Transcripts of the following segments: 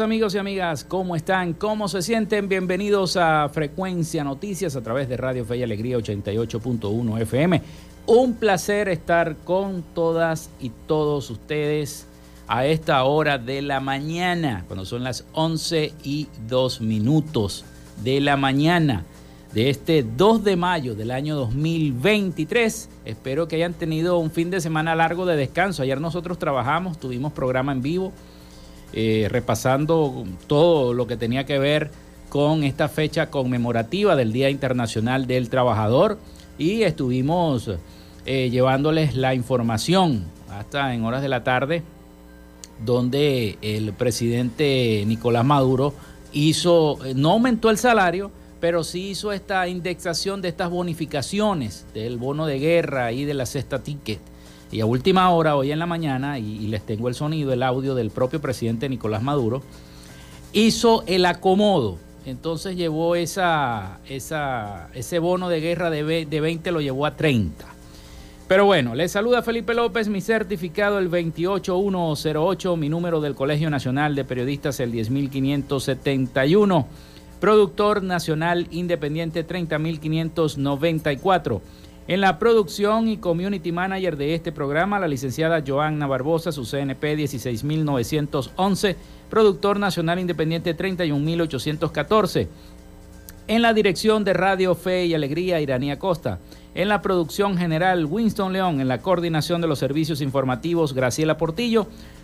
Amigos y amigas, ¿cómo están? ¿Cómo se sienten? Bienvenidos a Frecuencia Noticias a través de Radio Fe y Alegría 88.1 FM. Un placer estar con todas y todos ustedes a esta hora de la mañana, cuando son las 11 y 2 minutos de la mañana de este 2 de mayo del año 2023. Espero que hayan tenido un fin de semana largo de descanso. Ayer nosotros trabajamos, tuvimos programa en vivo eh, repasando todo lo que tenía que ver con esta fecha conmemorativa del Día Internacional del Trabajador y estuvimos eh, llevándoles la información hasta en horas de la tarde donde el presidente Nicolás Maduro hizo, no aumentó el salario, pero sí hizo esta indexación de estas bonificaciones del bono de guerra y de la cesta ticket y a última hora, hoy en la mañana, y, les tengo el sonido, el audio del propio presidente Nicolás Maduro, hizo el acomodo. Entonces llevó esa, esa, ese bono de guerra de, de 20, lo llevó a 30. Pero bueno, les saluda Felipe López, mi certificado el 28108, mi número del Colegio Nacional de Periodistas el 10571, productor nacional independiente 30594. En la producción y community manager de este programa, la licenciada Joanna Barbosa, su CNP 16911, productor nacional independiente 31814. En la dirección de Radio Fe y Alegría, Iranía Costa. En la producción general, Winston León. En la coordinación de los servicios informativos, Graciela Portillo.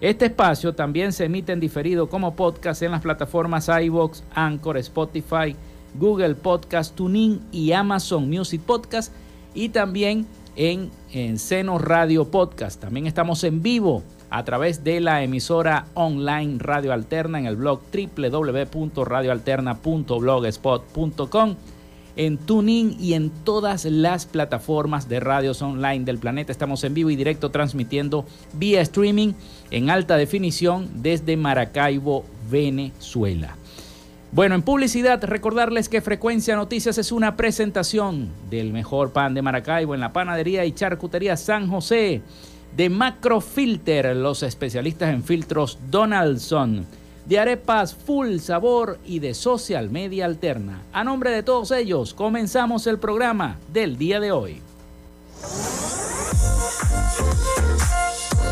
Este espacio también se emite en diferido como podcast en las plataformas iVoox, Anchor, Spotify, Google Podcast, TuneIn y Amazon Music Podcast y también en, en Seno Radio Podcast. También estamos en vivo a través de la emisora online Radio Alterna en el blog www.radioalterna.blogspot.com en TuneIn y en todas las plataformas de radios online del planeta. Estamos en vivo y directo transmitiendo vía streaming en alta definición desde Maracaibo, Venezuela. Bueno, en publicidad, recordarles que Frecuencia Noticias es una presentación del mejor pan de Maracaibo en la panadería y charcutería San José, de Macrofilter, los especialistas en filtros Donaldson de arepas full sabor y de social media alterna. A nombre de todos ellos, comenzamos el programa del día de hoy.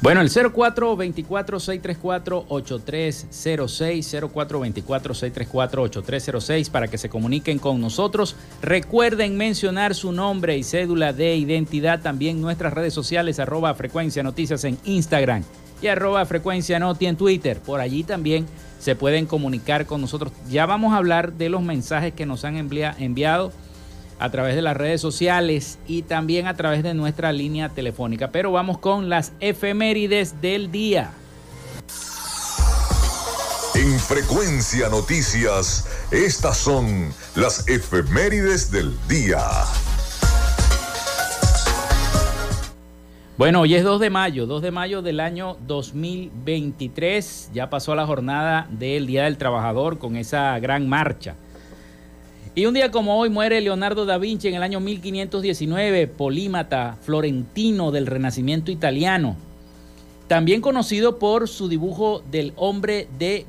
Bueno, el 0424-634-8306, 0424-634-8306 para que se comuniquen con nosotros. Recuerden mencionar su nombre y cédula de identidad, también nuestras redes sociales, arroba frecuencia noticias en Instagram y arroba frecuencia noti en Twitter. Por allí también se pueden comunicar con nosotros. Ya vamos a hablar de los mensajes que nos han enviado a través de las redes sociales y también a través de nuestra línea telefónica. Pero vamos con las efemérides del día. En Frecuencia Noticias, estas son las efemérides del día. Bueno, hoy es 2 de mayo, 2 de mayo del año 2023. Ya pasó la jornada del Día del Trabajador con esa gran marcha y un día como hoy muere Leonardo da Vinci en el año 1519, polímata florentino del Renacimiento italiano. También conocido por su dibujo del hombre de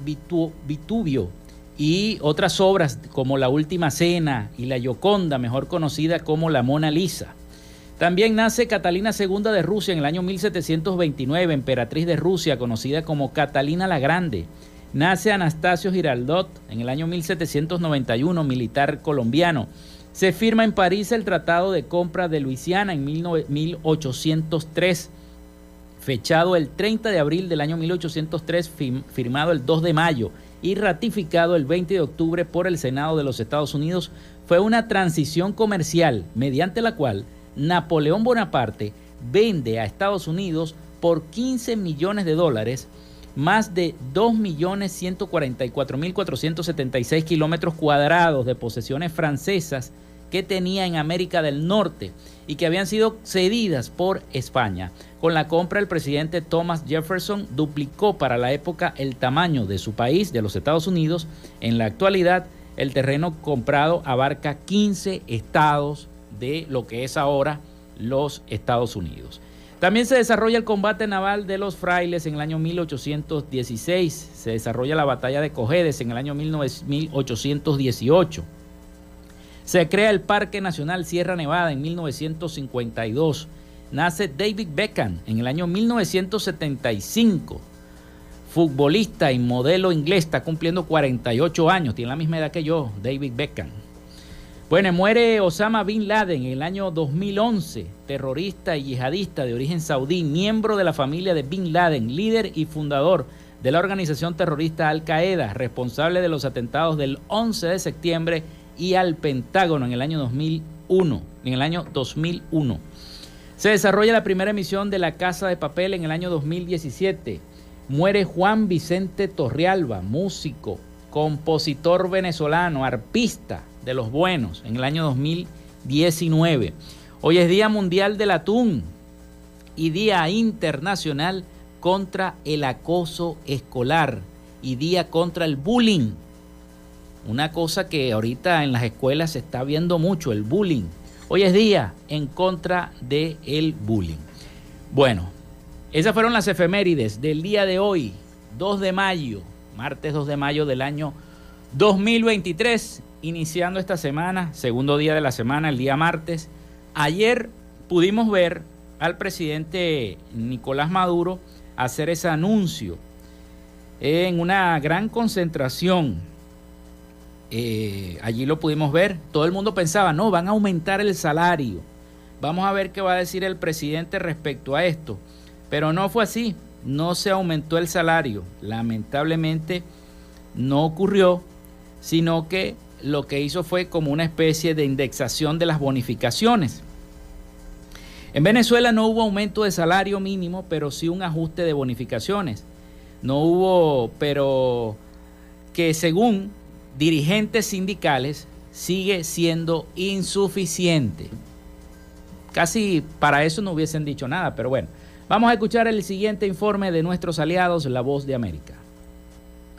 Vitubio y otras obras como La Última Cena y La Gioconda, mejor conocida como La Mona Lisa. También nace Catalina II de Rusia en el año 1729, emperatriz de Rusia, conocida como Catalina la Grande. Nace Anastasio Giraldot en el año 1791, militar colombiano. Se firma en París el Tratado de Compra de Luisiana en 1803, fechado el 30 de abril del año 1803, firmado el 2 de mayo y ratificado el 20 de octubre por el Senado de los Estados Unidos, fue una transición comercial mediante la cual Napoleón Bonaparte vende a Estados Unidos por 15 millones de dólares más de 2.144.476 kilómetros cuadrados de posesiones francesas que tenía en América del Norte y que habían sido cedidas por España. Con la compra, el presidente Thomas Jefferson duplicó para la época el tamaño de su país, de los Estados Unidos. En la actualidad, El terreno comprado abarca 15 estados de lo que es ahora los Estados Unidos. También se desarrolla el combate naval de los frailes en el año 1816. Se desarrolla la batalla de Cojedes en el año 1818. Se crea el Parque Nacional Sierra Nevada en 1952. Nace David Beckham en el año 1975. Futbolista y modelo inglés, está cumpliendo 48 años, tiene la misma edad que yo, David Beckham. Bueno, muere Osama Bin Laden en el año 2011, terrorista y yihadista de origen saudí, miembro de la familia de Bin Laden, líder y fundador de la organización terrorista Al Qaeda, responsable de los atentados del 11 de septiembre y al Pentágono en el año 2001, en el año 2001. Se desarrolla la primera emisión de La Casa de Papel en el año 2017. Muere Juan Vicente Torrialba, músico, compositor venezolano, arpista, de los buenos en el año 2019. Hoy es Día Mundial del Atún y Día Internacional contra el Acoso Escolar y Día contra el Bullying. Una cosa que ahorita en las escuelas se está viendo mucho, el bullying. Hoy es día en contra del el bullying. Bueno, esas fueron las efemérides del día de hoy, 2 de mayo, martes 2 de mayo del año 2023 iniciando esta semana, segundo día de la semana, el día martes. Ayer pudimos ver al presidente Nicolás Maduro hacer ese anuncio en una gran concentración. Eh, allí lo pudimos ver. Todo el mundo pensaba, no, van a aumentar el salario. Vamos a ver qué va a decir el presidente respecto a esto. Pero no fue así. No se aumentó el salario. Lamentablemente no ocurrió, sino que lo que hizo fue como una especie de indexación de las bonificaciones. En Venezuela no hubo aumento de salario mínimo, pero sí un ajuste de bonificaciones. No hubo, pero que según dirigentes sindicales sigue siendo insuficiente. Casi para eso no hubiesen dicho nada, pero bueno. Vamos a escuchar el siguiente informe de nuestros aliados, La Voz de América.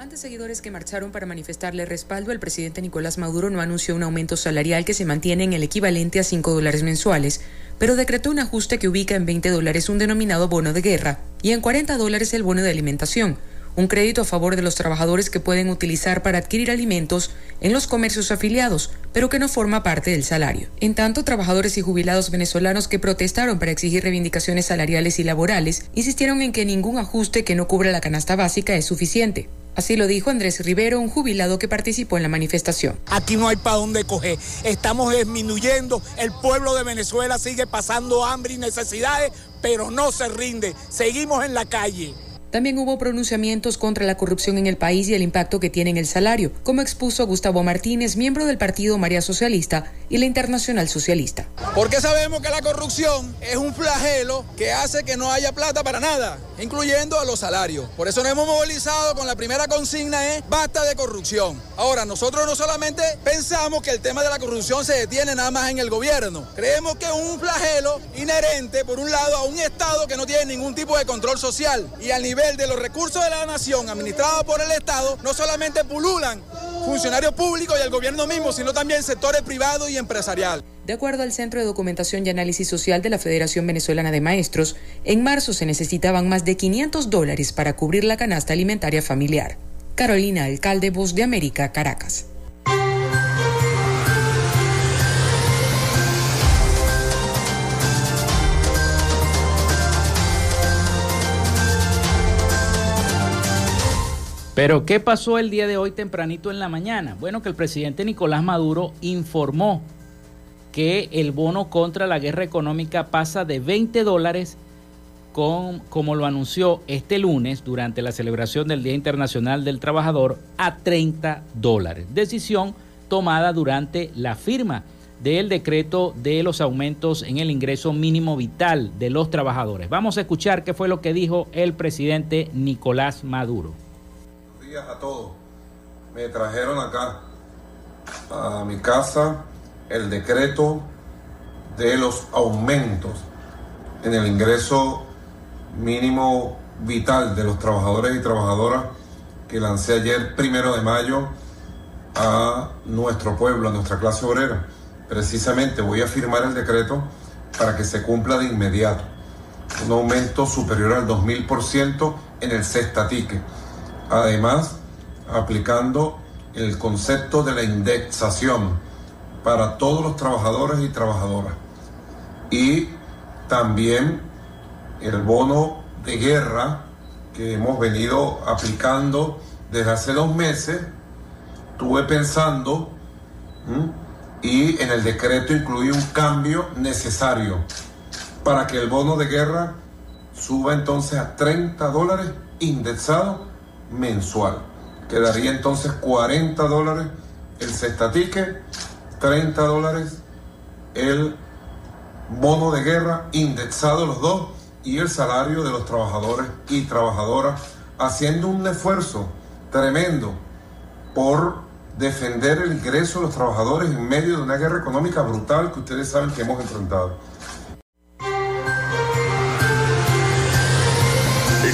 Ante seguidores que marcharon para manifestarle respaldo, el presidente Nicolás Maduro no anunció un aumento salarial que se mantiene en el equivalente a 5 dólares mensuales, pero decretó un ajuste que ubica en 20 dólares un denominado bono de guerra y en 40 dólares el bono de alimentación, un crédito a favor de los trabajadores que pueden utilizar para adquirir alimentos en los comercios afiliados, pero que no forma parte del salario. En tanto, trabajadores y jubilados venezolanos que protestaron para exigir reivindicaciones salariales y laborales insistieron en que ningún ajuste que no cubra la canasta básica es suficiente. Así lo dijo Andrés Rivero, un jubilado que participó en la manifestación. Aquí no hay para dónde coger. Estamos disminuyendo. El pueblo de Venezuela sigue pasando hambre y necesidades, pero no se rinde. Seguimos en la calle. También hubo pronunciamientos contra la corrupción en el país y el impacto que tiene en el salario, como expuso Gustavo Martínez, miembro del Partido María Socialista y la Internacional Socialista. Porque sabemos que la corrupción es un flagelo que hace que no haya plata para nada, incluyendo a los salarios. Por eso nos hemos movilizado con la primera consigna es basta de corrupción. Ahora, nosotros no solamente pensamos que el tema de la corrupción se detiene nada más en el gobierno. Creemos que es un flagelo inherente, por un lado, a un Estado que no tiene ningún tipo de control social y al nivel de los recursos de la nación administrados por el Estado, no solamente pululan funcionarios públicos y el gobierno mismo, sino también sectores privados y empresarial. De acuerdo al Centro de Documentación y Análisis Social de la Federación Venezolana de Maestros, en marzo se necesitaban más de 500 dólares para cubrir la canasta alimentaria familiar. Carolina Alcalde, Voz de América, Caracas. Pero ¿qué pasó el día de hoy tempranito en la mañana? Bueno, que el presidente Nicolás Maduro informó que el bono contra la guerra económica pasa de 20 dólares, con, como lo anunció este lunes durante la celebración del Día Internacional del Trabajador, a 30 dólares. Decisión tomada durante la firma del decreto de los aumentos en el ingreso mínimo vital de los trabajadores. Vamos a escuchar qué fue lo que dijo el presidente Nicolás Maduro a todos. Me trajeron acá a mi casa el decreto de los aumentos en el ingreso mínimo vital de los trabajadores y trabajadoras que lancé ayer primero de mayo a nuestro pueblo, a nuestra clase obrera. Precisamente voy a firmar el decreto para que se cumpla de inmediato. Un aumento superior al 2000% en el cestatique. Además, aplicando el concepto de la indexación para todos los trabajadores y trabajadoras. Y también el bono de guerra que hemos venido aplicando desde hace dos meses. Estuve pensando y en el decreto incluí un cambio necesario para que el bono de guerra suba entonces a 30 dólares indexado mensual. Quedaría entonces 40 dólares el cestatique, 30 dólares el bono de guerra indexado los dos y el salario de los trabajadores y trabajadoras haciendo un esfuerzo tremendo por defender el ingreso de los trabajadores en medio de una guerra económica brutal que ustedes saben que hemos enfrentado.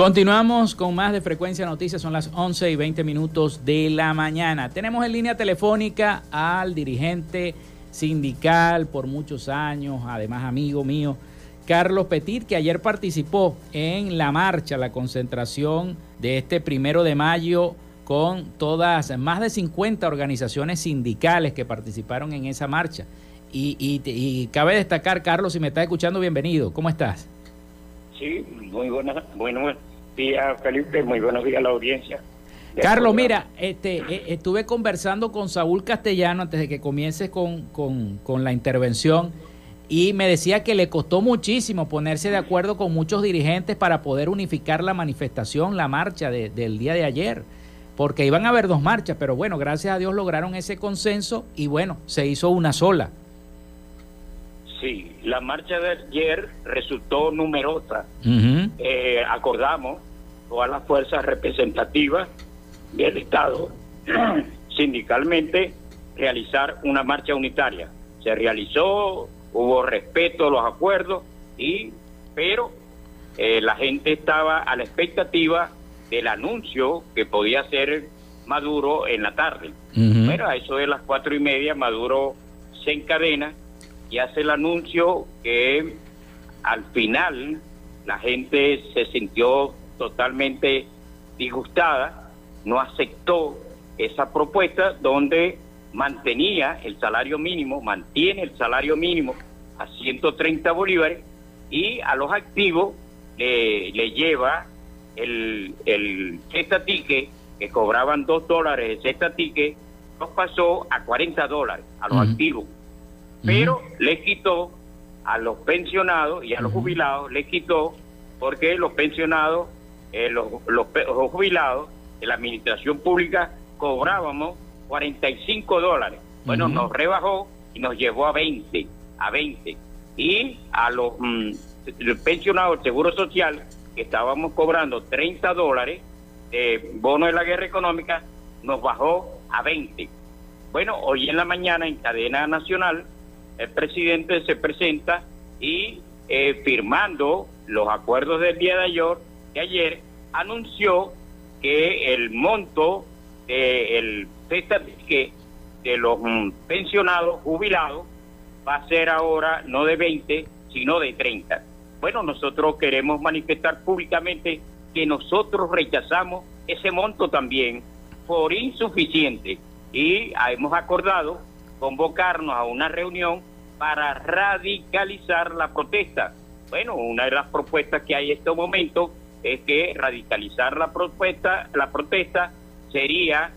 Continuamos con más de Frecuencia Noticias, son las 11 y 20 minutos de la mañana. Tenemos en línea telefónica al dirigente sindical por muchos años, además amigo mío, Carlos Petit, que ayer participó en la marcha, la concentración de este primero de mayo con todas, más de 50 organizaciones sindicales que participaron en esa marcha. Y, y cabe destacar, Carlos, si me estás escuchando, bienvenido. ¿Cómo estás? Sí, muy buena, bueno, días, Felipe. Muy buenos días a la audiencia. Carlos, mira, este, eh, estuve conversando con Saúl Castellano antes de que comiences con, con, la intervención y me decía que le costó muchísimo ponerse de acuerdo con muchos dirigentes para poder unificar la manifestación, la marcha del día de ayer, porque iban a haber dos marchas, pero bueno, gracias a Dios lograron ese consenso y bueno, se hizo una sola. Sí, la marcha de ayer resultó numerosa. Eh, acordamos todas las fuerzas representativas del Estado sindicalmente realizar una marcha unitaria. Se realizó, hubo respeto a los acuerdos y pero eh, la gente estaba a la expectativa del anuncio que podía ser Maduro en la tarde. Pero a eso de las cuatro y media Maduro se encadena y hace el anuncio que al final la gente se sintió totalmente disgustada, no aceptó esa propuesta donde mantenía el salario mínimo, mantiene el salario mínimo a 130 bolívares y a los activos le lleva el, el que cobraban 2 dólares el ticket, los pasó a 40 dólares a los activos pero le quitó a los pensionados y a los jubilados, le quitó porque los pensionados, eh, los, los, jubilados de la administración pública cobrábamos 45 dólares. Bueno, nos rebajó y nos llevó a 20, a 20. Y a los, mm, pensionados del Seguro Social, que estábamos cobrando 30 dólares de bono de la guerra económica, nos bajó a 20. Bueno, hoy en la mañana en cadena nacional el presidente se presenta y eh, firmando los acuerdos del día de ayer, de ayer anunció que el monto del de de los mm, pensionados jubilados va a ser ahora no de 20, sino de 30. Bueno, nosotros queremos manifestar públicamente que nosotros rechazamos ese monto también por insuficiente y hemos acordado convocarnos a una reunión para radicalizar la protesta. Bueno, una de las propuestas que hay en este momento es que radicalizar la propuesta, la protesta sería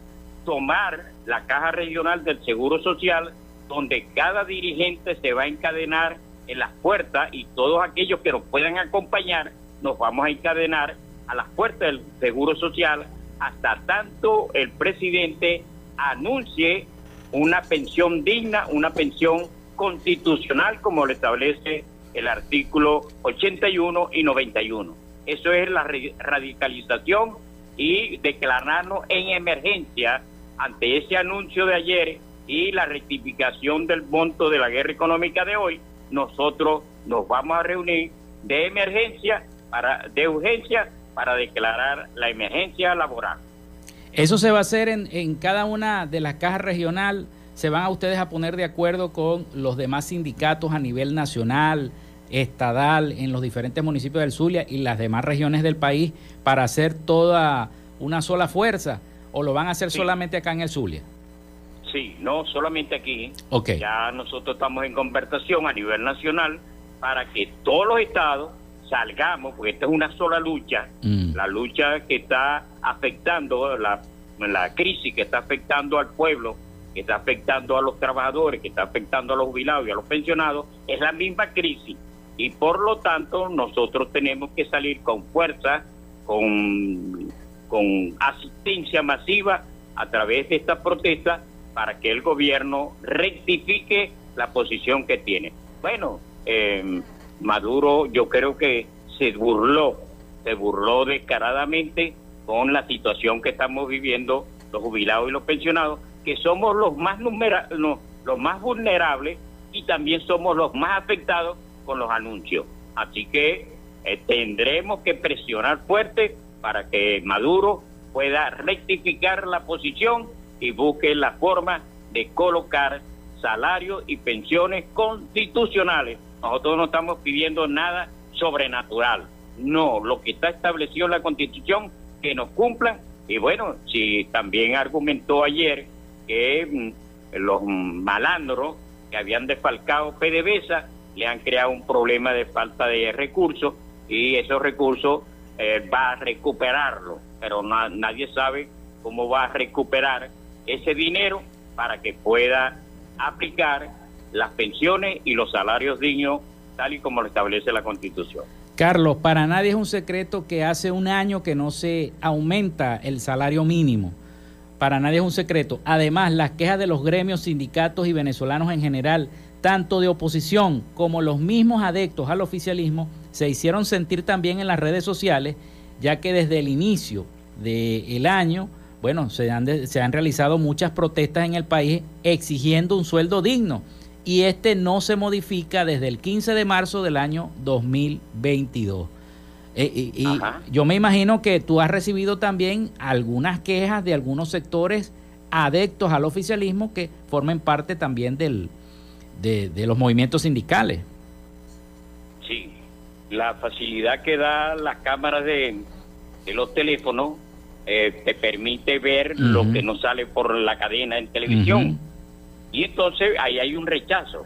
tomar la caja regional del Seguro Social, donde cada dirigente se va a encadenar en las puertas y todos aquellos que nos puedan acompañar, nos vamos a encadenar a las puertas del Seguro Social hasta tanto el presidente anuncie una pensión digna, una pensión constitucional como lo establece el artículo 81 y 91. Eso es la radicalización y declararnos en emergencia ante ese anuncio de ayer y la rectificación del monto de la guerra económica de hoy, nosotros nos vamos a reunir de emergencia, para, de urgencia, para declarar la emergencia laboral. Eso se va a hacer en, en cada una de las cajas regional. ¿Se van a ustedes a poner de acuerdo con los demás sindicatos a nivel nacional, estadal, en los diferentes municipios del Zulia y las demás regiones del país para hacer toda una sola fuerza? ¿O lo van a hacer solamente acá en el Zulia? Sí, no solamente aquí. Okay. Ya nosotros estamos en conversación a nivel nacional para que todos los estados salgamos, porque esta es una sola lucha, mm. la lucha que está afectando, la, la crisis que está afectando al pueblo, que está afectando a los trabajadores, que está afectando a los jubilados y a los pensionados, es la misma crisis. Y por lo tanto nosotros tenemos que salir con fuerza, con, con asistencia masiva a través de esta protesta para que el gobierno rectifique la posición que tiene. Bueno, eh, Maduro yo creo que se burló, se burló descaradamente con la situación que estamos viviendo los jubilados y los pensionados, que somos los más numera los más vulnerables y también somos los más afectados con los anuncios. Así que eh, tendremos que presionar fuerte para que Maduro pueda rectificar la posición y busque la forma de colocar salarios y pensiones constitucionales. Nosotros no estamos pidiendo nada sobrenatural. No, lo que está establecido en la Constitución, que nos cumplan. Y bueno, si también argumentó ayer que mm, los malandros que habían defalcado PDVSA le han creado un problema de falta de recursos y esos recursos eh, va a recuperarlo, pero nadie sabe cómo va a recuperar ese dinero para que pueda aplicar las pensiones y los salarios dignos tal y como lo establece la Constitución. Carlos, para nadie es un secreto que hace un año que no se aumenta el salario mínimo. Para nadie es un secreto. Además, las quejas de los gremios, sindicatos y venezolanos en general, tanto de oposición como los mismos adeptos al oficialismo, se hicieron sentir también en las redes sociales, ya que desde el inicio del año bueno, se han, se han realizado muchas protestas en el país exigiendo un sueldo digno y este no se modifica desde el 15 de marzo del año 2022. Eh, y, yo me imagino que tú has recibido también algunas quejas de algunos sectores adeptos al oficialismo que formen parte también del, de, de los movimientos sindicales. Sí, la facilidad que da las cámaras de, de los teléfonos eh, te permite ver lo que no sale por la cadena en televisión. Y entonces ahí hay un rechazo.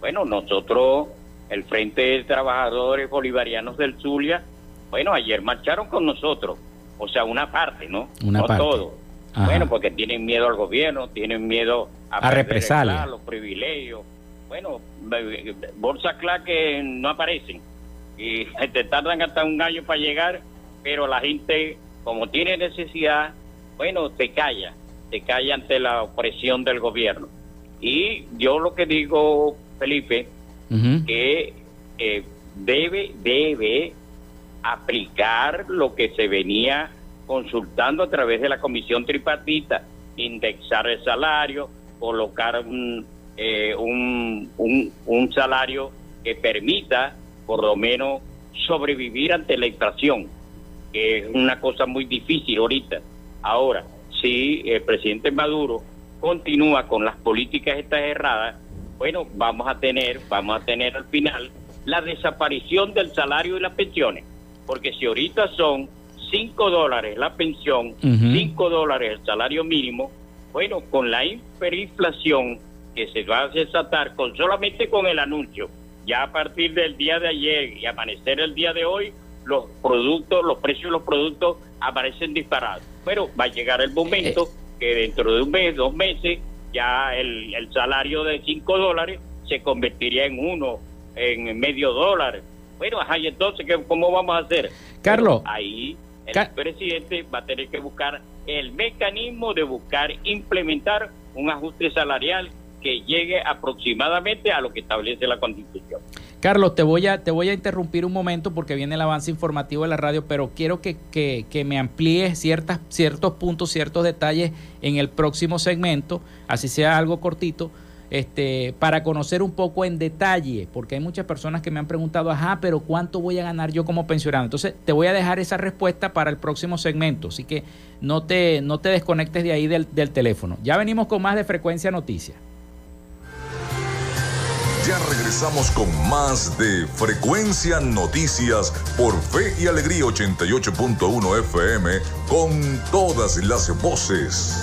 Bueno, nosotros, el Frente de Trabajadores Bolivarianos del Zulia, bueno, ayer marcharon con nosotros. O sea, una parte, ¿no? no todo. Bueno, porque tienen miedo al gobierno, tienen miedo a, a los privilegios. Bueno, bolsas clave que no aparecen. Y te tardan hasta un año para llegar, pero la gente como tiene necesidad, bueno, se calla, se calla ante la opresión del gobierno. Y yo lo que digo, Felipe, que eh, debe, debe aplicar lo que se venía consultando a través de la comisión tripartita, indexar el salario, colocar un, eh, un, un salario que permita por lo menos sobrevivir ante la inflación que es una cosa muy difícil ahorita. Ahora, si el presidente Maduro continúa con las políticas estas erradas, bueno, vamos a tener, vamos a tener al final la desaparición del salario y las pensiones. Porque si ahorita son 5 dólares la pensión, 5 dólares el salario mínimo, bueno, con la hiperinflación que se va a desatar con solamente con el anuncio, ya a partir del día de ayer y amanecer el día de hoy, los productos, los precios de los productos aparecen disparados. Pero va a llegar el momento que dentro de un mes, dos meses, ya el, salario de 5 dólares se convertiría en uno, en medio dólar. Bueno, ajá, y entonces, ¿cómo vamos a hacer? Carlos. ahí el presidente va a tener que buscar el mecanismo de buscar implementar un ajuste salarial que llegue aproximadamente a lo que establece la Constitución. Carlos, te voy, a, te voy a interrumpir un momento porque viene el avance informativo de la radio, pero quiero que, que, me amplíes ciertas, ciertos puntos, ciertos detalles en el próximo segmento, así sea algo cortito, este, para conocer un poco en detalle, porque hay muchas personas que me han preguntado, ajá, pero ¿cuánto voy a ganar yo como pensionado? Entonces, te voy a dejar esa respuesta para el próximo segmento, así que no te, no te desconectes de ahí del, del teléfono. Ya venimos con más de Frecuencia Noticias. Ya regresamos con más de Frecuencia Noticias por Fe y Alegría 88.1 FM con todas las voces.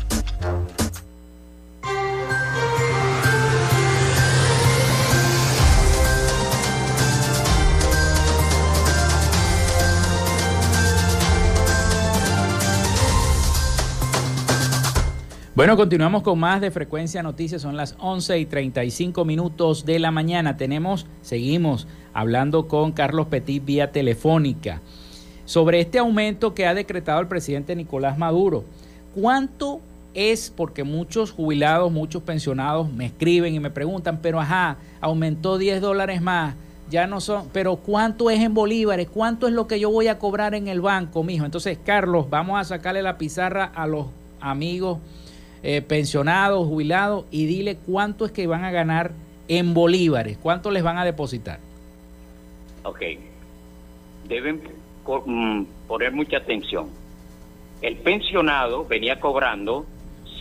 Bueno, continuamos con más de Frecuencia Noticias. Son las 11 y 35 minutos de la mañana. Tenemos, seguimos hablando con Carlos Petit vía telefónica sobre este aumento que ha decretado el presidente Nicolás Maduro. ¿Cuánto es? Porque muchos jubilados, muchos pensionados me escriben y me preguntan, pero ajá, aumentó 10 dólares más ya no son, pero ¿cuánto es en bolívares? ¿Cuánto es lo que yo voy a cobrar en el banco, mijo? Entonces, Carlos, vamos a sacarle la pizarra a los amigos eh, pensionados, jubilados, y dile cuánto es que van a ganar en bolívares, cuánto les van a depositar. Ok, deben mm, poner mucha atención. El pensionado venía cobrando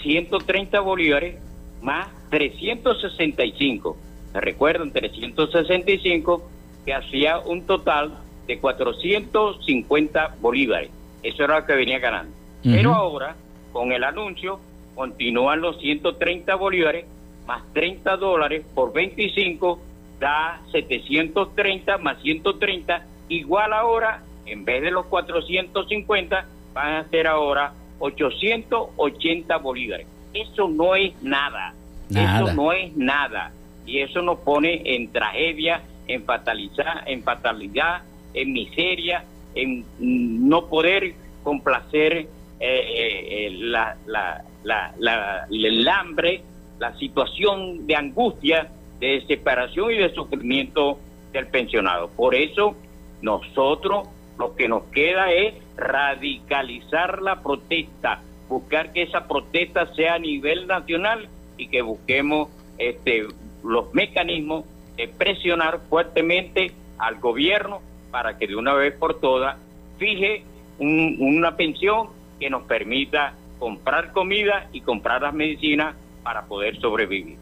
130 bolívares más 365. ¿Me recuerdan? 365 que hacía un total de 450 bolívares. Eso era lo que venía ganando. Pero ahora, con el anuncio, continúan los 130 bolívares más 30 dólares por 25 da 730 más 130 igual ahora en vez de los 450 van a ser ahora 880 bolívares. Eso no es nada, eso no es nada. Y eso nos pone en tragedia en fatalidad en fatalidad en miseria en no poder complacer la, la, la, el hambre, la situación de angustia, de separación y de sufrimiento del pensionado. Por eso nosotros lo que nos queda es radicalizar la protesta, buscar que esa protesta sea a nivel nacional y que busquemos este, los mecanismos de presionar fuertemente al gobierno para que de una vez por todas fije una pensión que nos permita comprar comida y comprar las medicinas para poder sobrevivir.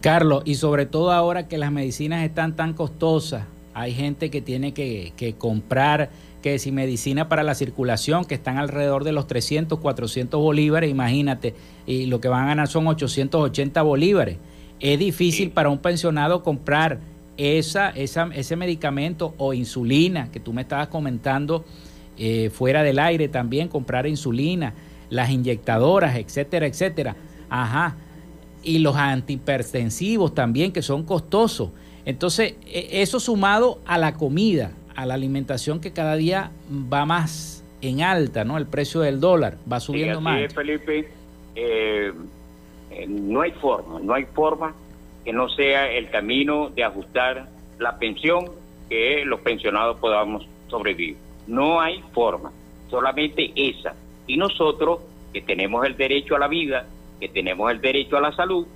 Carlos, y sobre todo ahora que las medicinas están tan costosas, hay gente que tiene que, comprar, que si medicina para la circulación, que están alrededor de los 300, 400 bolívares, imagínate, y lo que van a ganar son 880 bolívares. Es difícil para un pensionado comprar esa, esa, ese medicamento o insulina que tú me estabas comentando eh, fuera del aire también, comprar insulina, las inyectadoras, etcétera, etcétera. Ajá y los antihipertensivos también, que son costosos. Entonces, e, eso sumado a la comida, a la alimentación que cada día va más en alta, ¿no? El precio del dólar va subiendo sí, más. Felipe, eh, eh, no hay forma, no hay forma que no sea el camino de ajustar la pensión que los pensionados podamos sobrevivir. No hay forma, solamente esa. Y nosotros, que tenemos el derecho a la vida, que tenemos el derecho a la salud,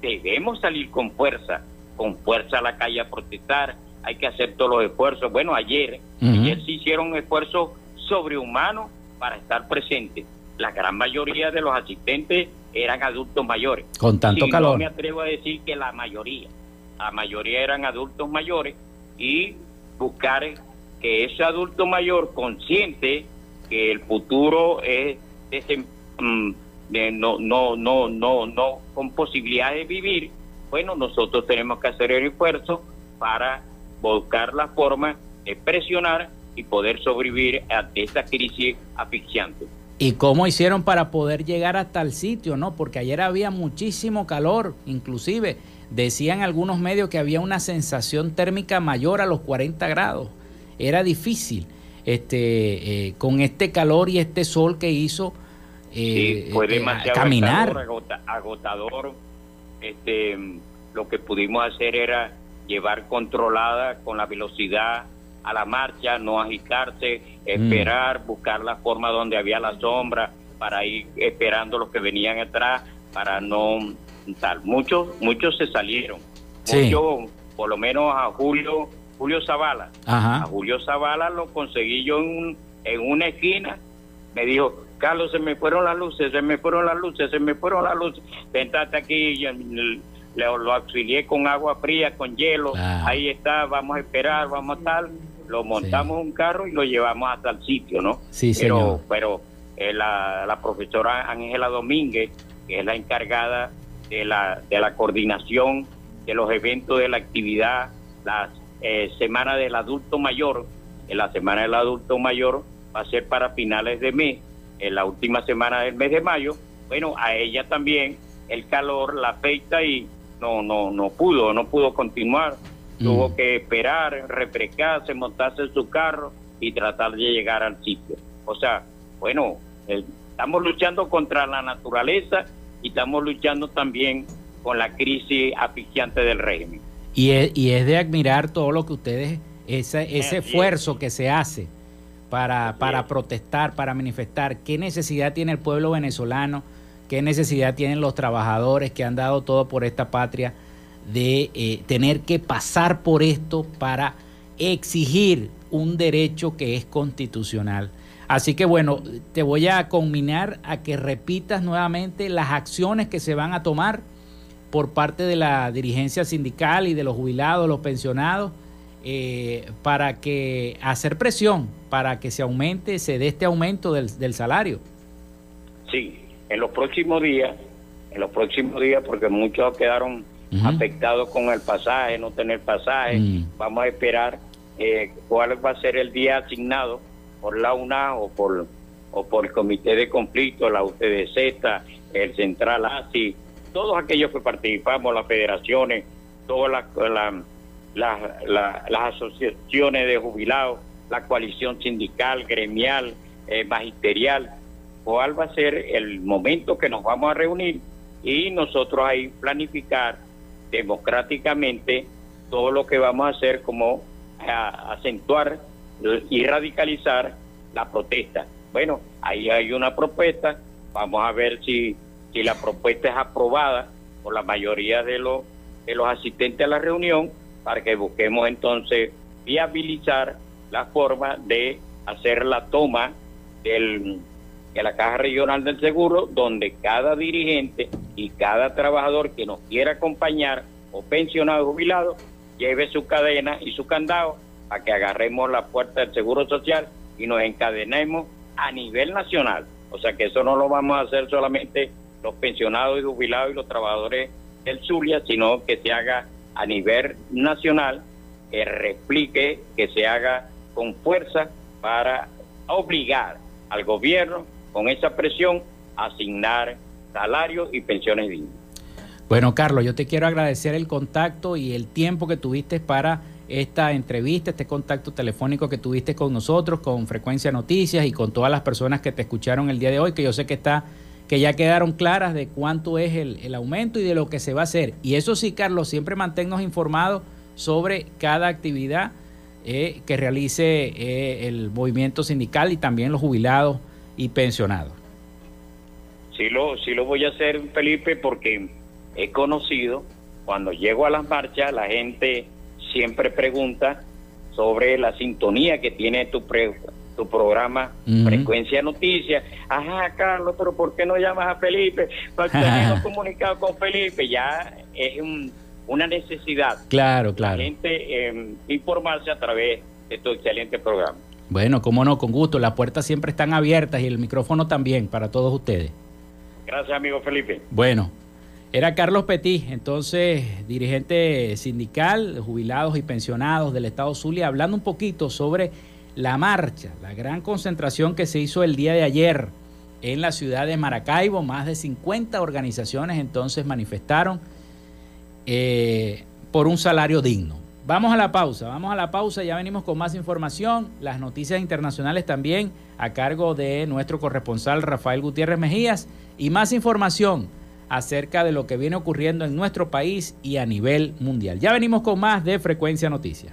debemos salir con fuerza, con fuerza a la calle a protestar, hay que hacer todos los esfuerzos. Bueno, ayer, ayer se hicieron esfuerzos sobrehumanos para estar presentes. La gran mayoría de los asistentes eran adultos mayores. Con tanto calor. No me atrevo a decir que la mayoría, la mayoría eran adultos mayores y buscar que ese adulto mayor consciente el futuro es mm, no, no, no, no, no, con posibilidades de vivir, bueno, nosotros tenemos que hacer el esfuerzo para buscar la forma de presionar y poder sobrevivir ante esta crisis asfixiante. ¿Y cómo hicieron para poder llegar hasta el sitio, no? Porque ayer había muchísimo calor, inclusive decían algunos medios que había una sensación térmica mayor a los 40 grados. Era difícil este, eh, con este calor y este sol que hizo sí, eh, fue eh, demasiado caminar. Agotador, Este, lo que pudimos hacer era llevar controlada con la velocidad a la marcha, no agitarse, esperar, mm. buscar la forma donde había la sombra para ir esperando los que venían atrás para no tal. Muchos muchos se salieron. Muchos, por lo menos a Julio Julio Zavala. A Julio Zavala lo conseguí yo en, en una esquina. Me dijo, Carlos, se me fueron las luces, se me fueron las luces, se me fueron las luces. Ventate aquí, le, lo auxilié con agua fría, con hielo. Ahí está, vamos a esperar, vamos a tal. Lo montamos un carro y lo llevamos hasta el sitio, ¿no? Sí, pero, señor. Pero eh, la, la profesora Ángela Domínguez, que es la encargada de la, de la coordinación de los eventos de la actividad, la eh, Semana del Adulto Mayor, en la Semana del Adulto Mayor va a ser para finales de mes en la última semana del mes de mayo, bueno, a ella también el calor la afecta y no, no, no pudo, no pudo continuar. Mm. Tuvo que esperar, refrescarse, montarse en su carro y tratar de llegar al sitio. O sea, bueno, estamos luchando contra la naturaleza y estamos luchando también con la crisis asfixiante del régimen. Y es, y es de admirar todo lo que ustedes, ese, ese esfuerzo que se hace para, para protestar, para manifestar. ¿Qué necesidad tiene el pueblo venezolano? ¿Qué necesidad tienen los trabajadores que han dado todo por esta patria de eh, tener que pasar por esto para exigir un derecho que es constitucional? Así que bueno, te voy a combinar a que repitas nuevamente las acciones que se van a tomar por parte de la dirigencia sindical y de los jubilados, los pensionados, eh, para que hacer presión para que se aumente, se dé este aumento del, salario. Sí, en los próximos días, en los próximos días, porque muchos quedaron afectados con el pasaje, no tener pasaje, mm. vamos a esperar eh, cuál va a ser el día asignado por la UNA o por o por el Comité de Conflicto, la UTDZ, el Central ASI, todos aquellos que participamos, las federaciones, todas las las asociaciones de jubilados, la coalición sindical, gremial, eh, magisterial cuál va a ser el momento que nos vamos a reunir y nosotros ahí planificar democráticamente todo lo que vamos a hacer como acentuar y radicalizar la protesta. Bueno, ahí hay una propuesta, vamos a ver si, si la propuesta es aprobada por la mayoría de los, de los asistentes a la reunión para que busquemos entonces viabilizar la forma de hacer la toma del, de la Caja Regional del Seguro, donde cada dirigente y cada trabajador que nos quiera acompañar, o pensionado jubilado, lleve su cadena y su candado para que agarremos la puerta del Seguro Social y nos encadenemos a nivel nacional. O sea que eso no lo vamos a hacer solamente los pensionados y jubilados y los trabajadores del Zulia, sino que se haga a nivel nacional, que replique, que se haga con fuerza para obligar al gobierno con esa presión a asignar salarios y pensiones dignas. Bueno, Carlos, yo te quiero agradecer el contacto y el tiempo que tuviste para esta entrevista, este contacto telefónico que tuviste con nosotros, con Frecuencia Noticias y con todas las personas que te escucharon el día de hoy, que yo sé que está que ya quedaron claras de cuánto es el, aumento y de lo que se va a hacer. Y eso sí, Carlos, siempre manténnos informados sobre cada actividad eh, que realice eh, el movimiento sindical y también los jubilados y pensionados. Sí lo, sí lo voy a hacer, Felipe, porque he conocido, cuando llego a las marchas, la gente siempre pregunta sobre la sintonía que tiene tu, tu programa Frecuencia Noticias. Ajá, Carlos, pero ¿por qué no llamas a Felipe? Para tener comunicado con Felipe. Ya es una necesidad. Claro, claro. La gente em, informarse a través de tu excelente programa. Bueno, cómo no, con gusto. Las puertas siempre están abiertas y el micrófono también para todos ustedes. Gracias, amigo Felipe. Bueno, era Carlos Petit, entonces dirigente sindical, jubilados y pensionados del Estado Zulia, hablando un poquito sobre la marcha, la gran concentración que se hizo el día de ayer en la ciudad de Maracaibo. Más de 50 organizaciones entonces manifestaron eh, por un salario digno. Vamos a la pausa, vamos a la pausa, ya venimos con más información, las noticias internacionales también a cargo de nuestro corresponsal Rafael Gutiérrez Mejías y más información acerca de lo que viene ocurriendo en nuestro país y a nivel mundial. Ya venimos con más de Frecuencia Noticias.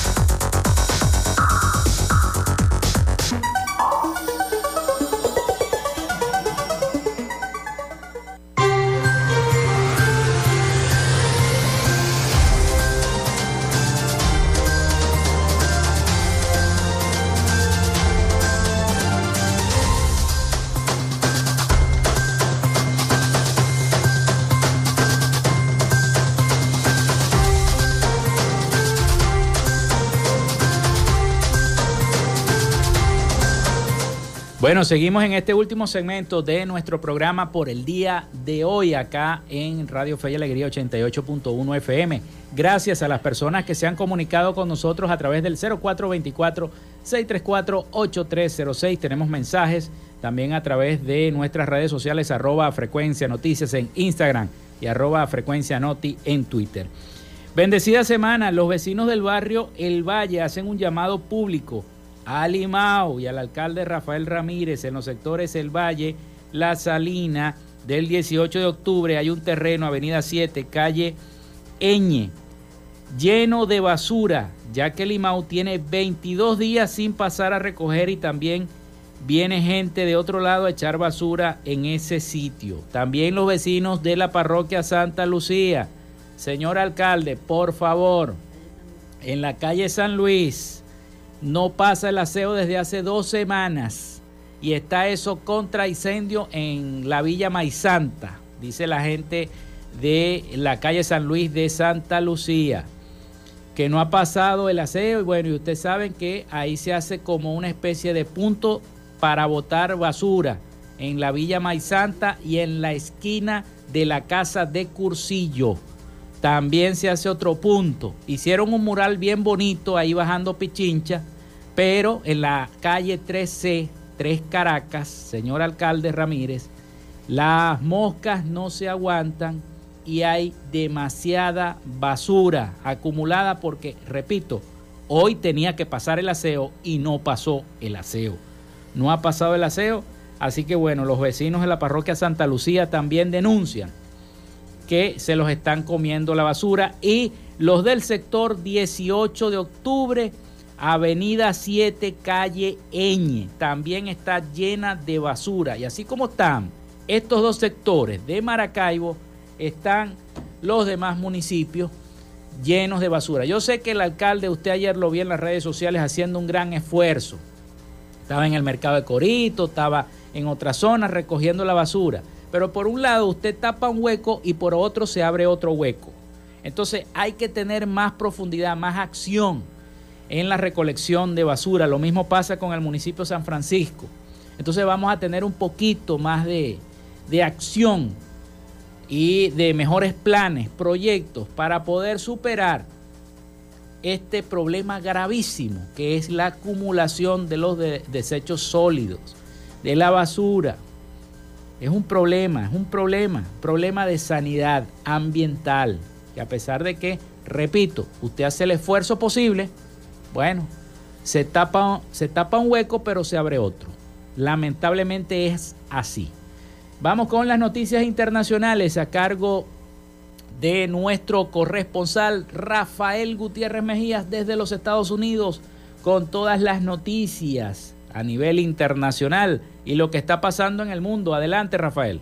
Bueno, seguimos en este último segmento de nuestro programa por el día de hoy acá en Radio Fe y Alegría 88.1 FM. Gracias a las personas que se han comunicado con nosotros a través del 0424-634-8306. Tenemos mensajes también a través de nuestras redes sociales arroba frecuencia noticias en Instagram, y arroba frecuencia noti en Twitter. Bendecida semana, los vecinos del barrio El Valle hacen un llamado público a Limao y al alcalde Rafael Ramírez en los sectores El Valle, La Salina, del 18 de octubre hay un terreno, Avenida 7, calle Eñe, lleno de basura, ya que Limao tiene 22 días sin pasar a recoger y también viene gente de otro lado a echar basura en ese sitio. También los vecinos de la parroquia Santa Lucía. Señor alcalde, por favor, en la calle San Luis no pasa el aseo desde hace dos semanas y está eso contra incendio en la Villa Maizanta, dice la gente de la calle San Luis de Santa Lucía que no ha pasado el aseo y bueno, y ustedes saben que ahí se hace como una especie de punto para botar basura en la Villa Maizanta y en la esquina de la casa de Cursillo. También se hace otro punto. Hicieron un mural bien bonito ahí bajando Pichincha, pero en la calle 3C, 3 Caracas, señor alcalde Ramírez, las moscas no se aguantan y hay demasiada basura acumulada porque, repito, hoy tenía que pasar el aseo y no pasó el aseo no ha pasado el aseo. Así que bueno, los vecinos de la parroquia Santa Lucía también denuncian que se los están comiendo la basura y los del sector 18 de octubre, Avenida 7, calle Eñe, también está llena de basura. Y así como están estos dos sectores de Maracaibo, están los demás municipios llenos de basura. Yo sé que el alcalde, usted ayer lo vi en las redes sociales haciendo un gran esfuerzo estaba en el mercado de Corito, estaba en otra zona recogiendo la basura. Pero por un lado usted tapa un hueco y por otro se abre otro hueco. Entonces hay que tener más profundidad, más acción en la recolección de basura. Lo mismo pasa con el municipio de San Francisco. Entonces vamos a tener un poquito más de, de acción y de mejores planes, proyectos para poder superar este problema gravísimo que es la acumulación de los desechos sólidos, de la basura. Es un problema, es un problema, problema de sanidad ambiental, que a pesar de que, repito, usted hace el esfuerzo posible, bueno, se tapa, se tapa un hueco pero se abre otro. Lamentablemente es así. Vamos con las noticias internacionales a cargo de nuestro corresponsal Rafael Gutiérrez Mejías desde los Estados Unidos con todas las noticias a nivel internacional y lo que está pasando en el mundo. Adelante, Rafael.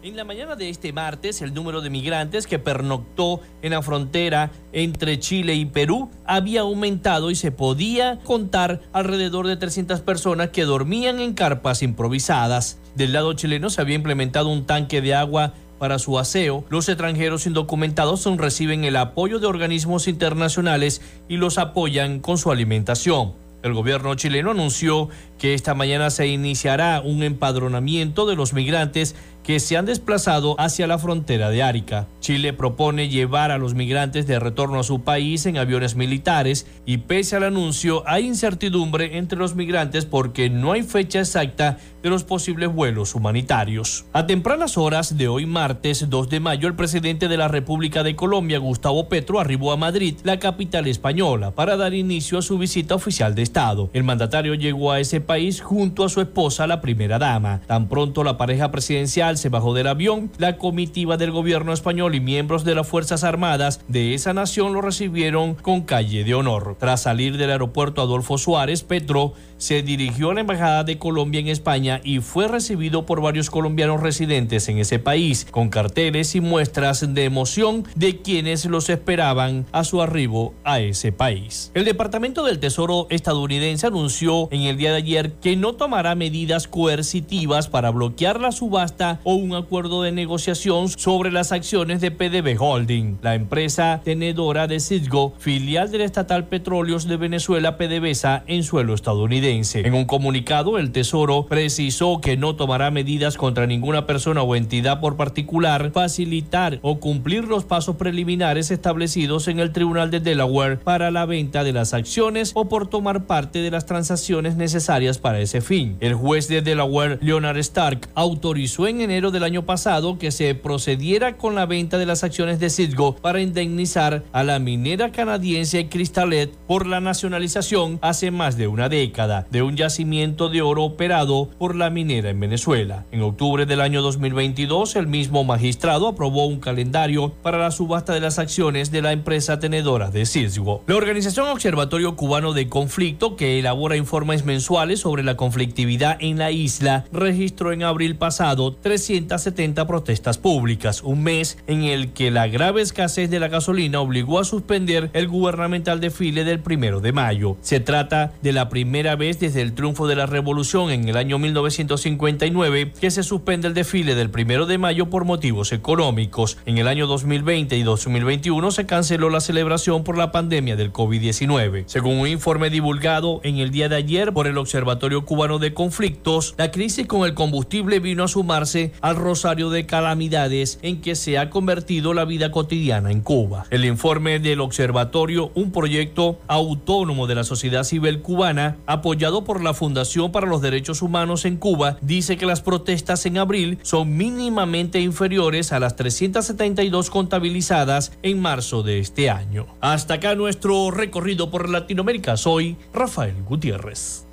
En la mañana de este martes, el número de migrantes que pernoctó en la frontera entre Chile y Perú había aumentado y se podía contar alrededor de 300 personas que dormían en carpas improvisadas. Del lado chileno se había implementado un tanque de agua para su aseo, los extranjeros indocumentados reciben el apoyo de organismos internacionales y los apoyan con su alimentación. El gobierno chileno anunció que esta mañana se iniciará un empadronamiento de los migrantes que se han desplazado hacia la frontera de Arica. Chile propone llevar a los migrantes de retorno a su país en aviones militares y pese al anuncio hay incertidumbre entre los migrantes porque no hay fecha exacta de los posibles vuelos humanitarios. A tempranas horas de hoy martes 2 de mayo el presidente de la República de Colombia Gustavo Petro arribó a Madrid, la capital española, para dar inicio a su visita oficial de Estado. El mandatario llegó a ese país junto a su esposa la primera dama. Tan pronto la pareja presidencial se bajó del avión, la comitiva del gobierno español y miembros de las Fuerzas Armadas de esa nación lo recibieron con calle de honor. Tras salir del aeropuerto Adolfo Suárez, Petro se dirigió a la Embajada de Colombia en España y fue recibido por varios colombianos residentes en ese país, con carteles y muestras de emoción de quienes los esperaban a su arribo a ese país. El Departamento del Tesoro estadounidense anunció en el día de ayer que no tomará medidas coercitivas para bloquear la subasta o un acuerdo de negociación sobre las acciones de PDB Holding, la empresa tenedora de Citgo, filial del estatal Petróleos de Venezuela PDVSA en suelo estadounidense. En un comunicado, el Tesoro precisó que no tomará medidas contra ninguna persona o entidad por particular, facilitar o cumplir los pasos preliminares establecidos en el Tribunal de Delaware para la venta de las acciones o por tomar parte de las transacciones necesarias para ese fin. El juez de Delaware, Leonard Stark, autorizó en enero del año pasado que se procediera con la venta de las acciones de Citgo para indemnizar a la minera canadiense Cristalet por la nacionalización hace más de una década de un yacimiento de oro operado por la minera en Venezuela. En octubre del año 2022, el mismo magistrado aprobó un calendario para la subasta de las acciones de la empresa tenedora de Cisgo. La organización Observatorio Cubano de Conflicto, que elabora informes mensuales sobre la conflictividad en la isla, registró en abril pasado 370 protestas públicas, un mes en el que la grave escasez de la gasolina obligó a suspender el gubernamental desfile del primero de mayo. Se trata de la primera vez desde el triunfo de la revolución en el año 1959 que se suspende el desfile del primero de mayo por motivos económicos. En el año 2020 y 2021 se canceló la celebración por la pandemia del COVID-19. Según un informe divulgado en el día de ayer por el Observatorio Cubano de Conflictos, la crisis con el combustible vino a sumarse al rosario de calamidades en que se ha convertido la vida cotidiana en Cuba. El informe del observatorio, un proyecto autónomo de la sociedad civil cubana, por la Fundación para los Derechos Humanos en Cuba, dice que las protestas en abril son mínimamente inferiores a las 372 contabilizadas en marzo de este año. Hasta acá nuestro recorrido por Latinoamérica. Soy Rafael Gutiérrez.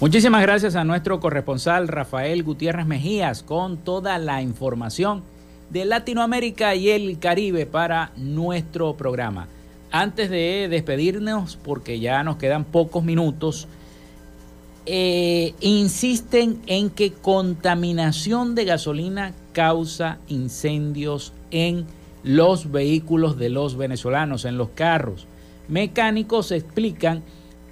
Muchísimas gracias a nuestro corresponsal Rafael Gutiérrez Mejías con toda la información de Latinoamérica y el Caribe para nuestro programa. Antes de despedirnos, porque ya nos quedan pocos minutos, eh, insisten en que contaminación de gasolina causa incendios en los vehículos de los venezolanos, en los carros. Mecánicos explican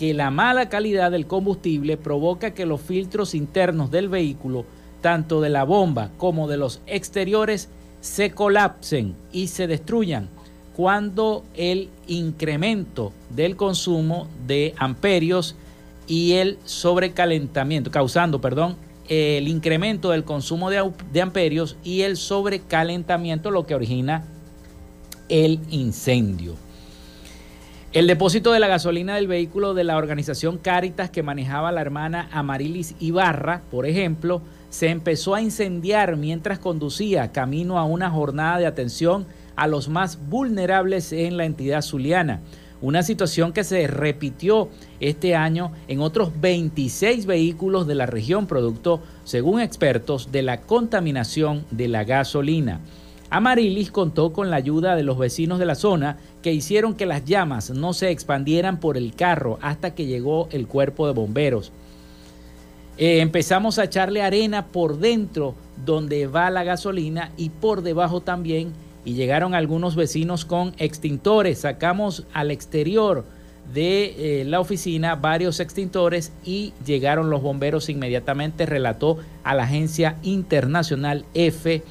que la mala calidad del combustible provoca que los filtros internos del vehículo, tanto de la bomba como de los exteriores, se colapsen y se destruyan cuando el incremento del consumo de amperios y el sobrecalentamiento, causando, perdón, el incremento del consumo de, de amperios y el sobrecalentamiento, lo que origina el incendio. El depósito de la gasolina del vehículo de la organización Caritas que manejaba la hermana Amarilis Ibarra, por ejemplo, se empezó a incendiar mientras conducía camino a una jornada de atención a los más vulnerables en la entidad zuliana. Una situación que se repitió este año en otros 26 vehículos de la región, producto, según expertos, de la contaminación de la gasolina. Amarilis contó con la ayuda de los vecinos de la zona que hicieron que las llamas no se expandieran por el carro hasta que llegó el cuerpo de bomberos. Eh, empezamos a echarle arena por dentro donde va la gasolina y por debajo también y llegaron algunos vecinos con extintores. Sacamos al exterior de eh, la oficina varios extintores y llegaron los bomberos inmediatamente, relató a la agencia internacional F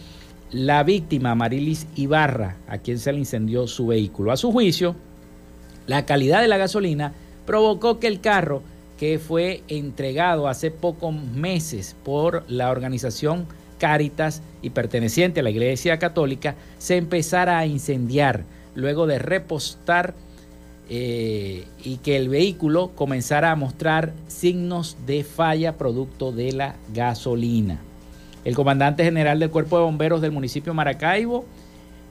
la víctima Marilis Ibarra, a quien se le incendió su vehículo. A su juicio, la calidad de la gasolina provocó que el carro, que fue entregado hace pocos meses por la organización Caritas y perteneciente a la Iglesia Católica, se empezara a incendiar luego de repostar eh, y que el vehículo comenzara a mostrar signos de falla producto de la gasolina. El comandante general del Cuerpo de Bomberos del municipio Maracaibo,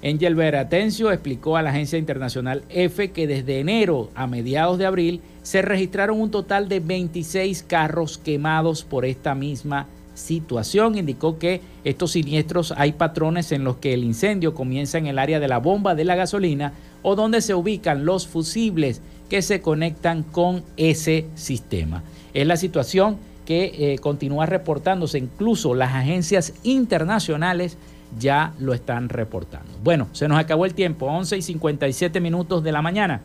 Angel Veratencio, explicó a la agencia internacional F que desde enero a mediados de abril se registraron un total de 26 carros quemados por esta misma situación. Indicó que estos siniestros hay patrones en los que el incendio comienza en el área de la bomba de la gasolina o donde se ubican los fusibles que se conectan con ese sistema. Es la situación que eh, continúa reportándose, incluso las agencias internacionales ya lo están reportando. Bueno, se nos acabó el tiempo, 11 y 57 minutos de la mañana.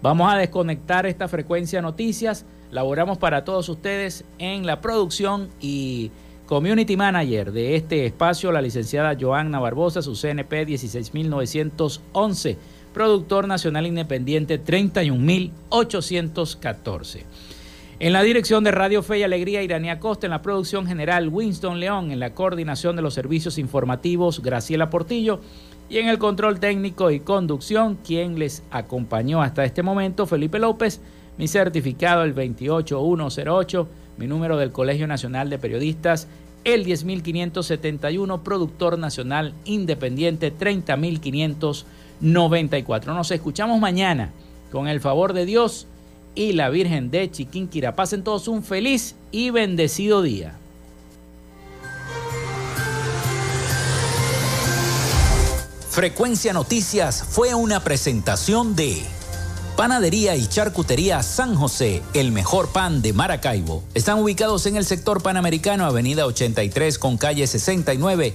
Vamos a desconectar esta frecuencia noticias. Laboramos para todos ustedes en la producción y community manager de este espacio, la licenciada Joanna Barbosa, su CNP 16911, productor nacional independiente 31814. En la dirección de Radio Fe y Alegría, Iranía Costa, en la producción general, Winston León, en la coordinación de los servicios informativos, Graciela Portillo, y en el control técnico y conducción, quien les acompañó hasta este momento, Felipe López, mi certificado el 28108, mi número del Colegio Nacional de Periodistas, el 10571, productor nacional independiente 30594. Nos escuchamos mañana con el favor de Dios y la Virgen de Chiquinquira. Pasen todos un feliz y bendecido día. Frecuencia Noticias fue una presentación de Panadería y Charcutería San José, el mejor pan de Maracaibo. Están ubicados en el sector panamericano, Avenida 83 con calle 69